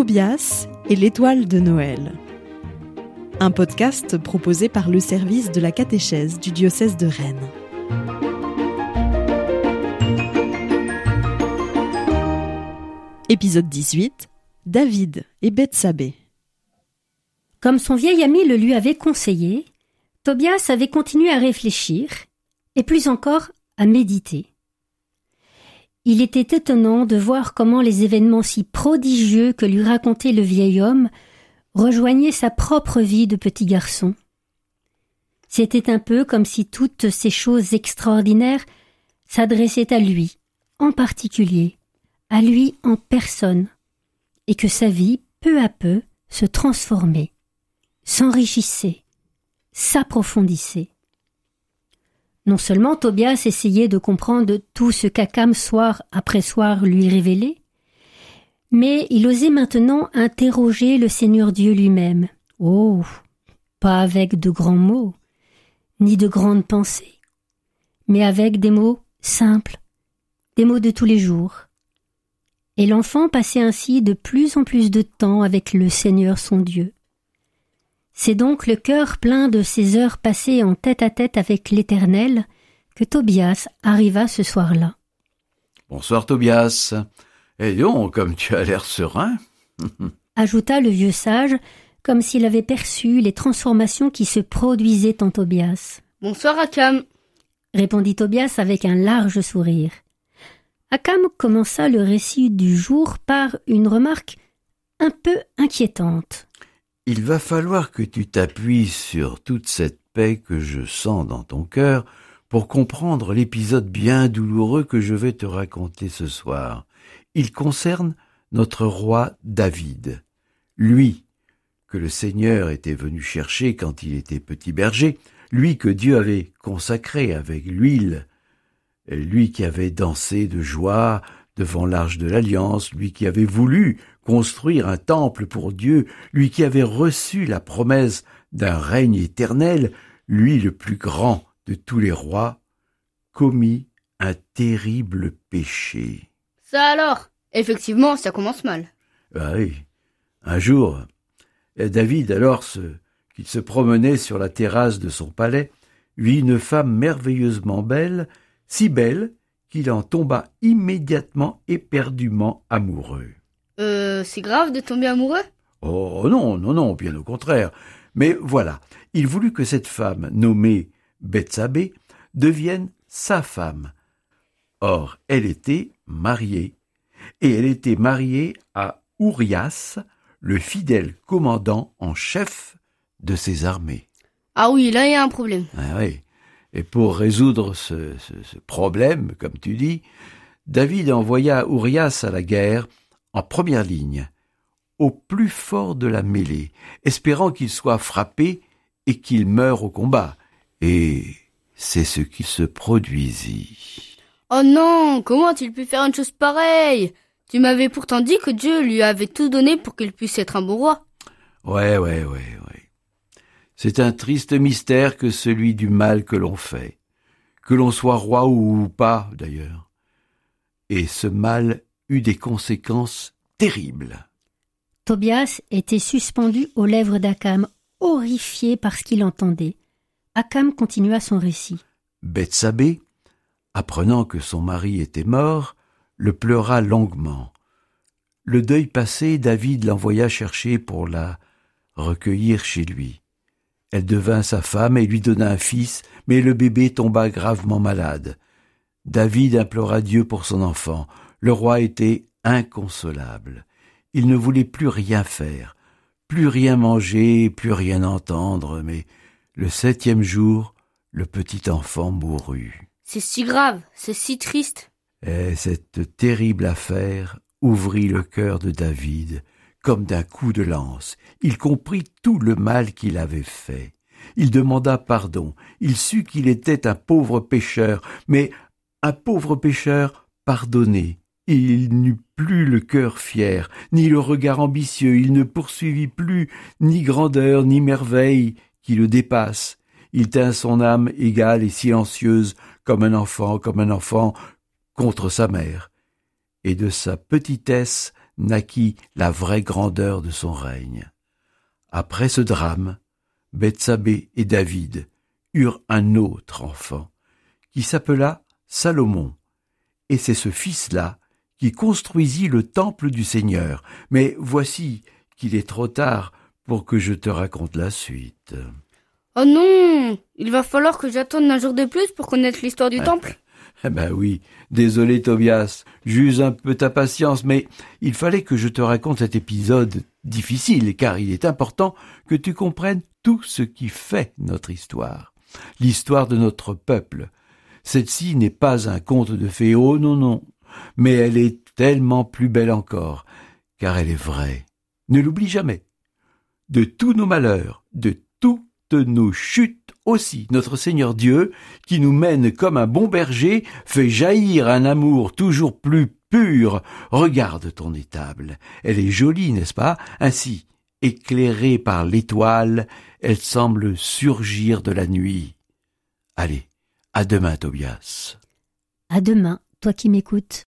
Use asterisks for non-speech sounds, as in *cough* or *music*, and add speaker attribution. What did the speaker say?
Speaker 1: Tobias et l'étoile de Noël. Un podcast proposé par le service de la catéchèse du diocèse de Rennes. Épisode 18 David et Bethsabée.
Speaker 2: Comme son vieil ami le lui avait conseillé, Tobias avait continué à réfléchir, et plus encore à méditer. Il était étonnant de voir comment les événements si prodigieux que lui racontait le vieil homme rejoignaient sa propre vie de petit garçon. C'était un peu comme si toutes ces choses extraordinaires s'adressaient à lui, en particulier, à lui en personne, et que sa vie, peu à peu, se transformait, s'enrichissait, s'approfondissait. Non seulement Tobias essayait de comprendre tout ce qu'Akam soir après soir lui révélait, mais il osait maintenant interroger le Seigneur Dieu lui-même. Oh. Pas avec de grands mots, ni de grandes pensées, mais avec des mots simples, des mots de tous les jours. Et l'enfant passait ainsi de plus en plus de temps avec le Seigneur son Dieu. C'est donc le cœur plein de ces heures passées en tête à tête avec l'Éternel que Tobias arriva ce soir-là.
Speaker 3: Bonsoir Tobias. Et donc, comme tu as l'air serein. *laughs*
Speaker 2: ajouta le vieux sage, comme s'il avait perçu les transformations qui se produisaient en Tobias.
Speaker 4: Bonsoir Akam.
Speaker 2: répondit Tobias avec un large sourire. Akam commença le récit du jour par une remarque un peu inquiétante.
Speaker 3: Il va falloir que tu t'appuies sur toute cette paix que je sens dans ton cœur pour comprendre l'épisode bien douloureux que je vais te raconter ce soir. Il concerne notre roi David. Lui, que le Seigneur était venu chercher quand il était petit berger, lui que Dieu avait consacré avec l'huile, lui qui avait dansé de joie devant l'arche de l'alliance, lui qui avait voulu construire un temple pour Dieu, lui qui avait reçu la promesse d'un règne éternel, lui le plus grand de tous les rois, commis un terrible péché.
Speaker 4: Ça alors? Effectivement, ça commence mal.
Speaker 3: Ah oui. Un jour, David, alors qu'il se promenait sur la terrasse de son palais, vit une femme merveilleusement belle, si belle qu'il en tomba immédiatement éperdument amoureux.
Speaker 4: Euh, c'est grave de tomber amoureux?
Speaker 3: Oh non, non, non, bien au contraire. Mais voilà, il voulut que cette femme, nommée Bethsabée, devienne sa femme. Or, elle était mariée, et elle était mariée à Urias, le fidèle commandant en chef de ses armées.
Speaker 4: Ah oui, là il y a un problème.
Speaker 3: Ah oui. Et pour résoudre ce, ce problème, comme tu dis, David envoya Urias à la guerre en première ligne, au plus fort de la mêlée, espérant qu'il soit frappé et qu'il meure au combat. Et c'est ce qui se produisit.
Speaker 4: Oh non, comment a-t-il pu faire une chose pareille? Tu m'avais pourtant dit que Dieu lui avait tout donné pour qu'il puisse être un bon roi.
Speaker 3: Ouais, ouais, ouais, ouais. C'est un triste mystère que celui du mal que l'on fait, que l'on soit roi ou pas d'ailleurs. Et ce mal eut des conséquences terribles.
Speaker 2: Tobias était suspendu aux lèvres d'Akam, horrifié par ce qu'il entendait. Akam continua son récit.
Speaker 3: Bethsabée, apprenant que son mari était mort, le pleura longuement. Le deuil passé, David l'envoya chercher pour la recueillir chez lui. Elle devint sa femme et lui donna un fils, mais le bébé tomba gravement malade. David implora Dieu pour son enfant. Le roi était inconsolable. Il ne voulait plus rien faire, plus rien manger, plus rien entendre, mais le septième jour, le petit enfant mourut.
Speaker 4: C'est si grave, c'est si triste.
Speaker 3: Et cette terrible affaire ouvrit le cœur de David comme d'un coup de lance. Il comprit tout le mal qu'il avait fait. Il demanda pardon. Il sut qu'il était un pauvre pécheur, mais un pauvre pécheur pardonné, il n'eut plus le cœur fier, ni le regard ambitieux, il ne poursuivit plus ni grandeur ni merveille qui le dépassent. Il tint son âme égale et silencieuse comme un enfant, comme un enfant contre sa mère. Et de sa petitesse naquit la vraie grandeur de son règne. Après ce drame, Bethsabée et David eurent un autre enfant, qui s'appela Salomon, et c'est ce fils-là qui construisit le temple du Seigneur. Mais voici qu'il est trop tard pour que je te raconte la suite.
Speaker 4: Oh non Il va falloir que j'attende un jour de plus pour connaître l'histoire du temple.
Speaker 3: Eh ben oui, désolé Tobias, j'use un peu ta patience, mais il fallait que je te raconte cet épisode difficile, car il est important que tu comprennes tout ce qui fait notre histoire, l'histoire de notre peuple. Celle-ci n'est pas un conte de fées, oh non, non, mais elle est tellement plus belle encore, car elle est vraie. Ne l'oublie jamais. De tous nos malheurs, de toutes nos chutes, aussi notre Seigneur Dieu, qui nous mène comme un bon berger, fait jaillir un amour toujours plus pur. Regarde ton étable. Elle est jolie, n'est-ce pas? Ainsi, éclairée par l'étoile, elle semble surgir de la nuit. Allez, à demain, Tobias.
Speaker 2: À demain, toi qui m'écoutes.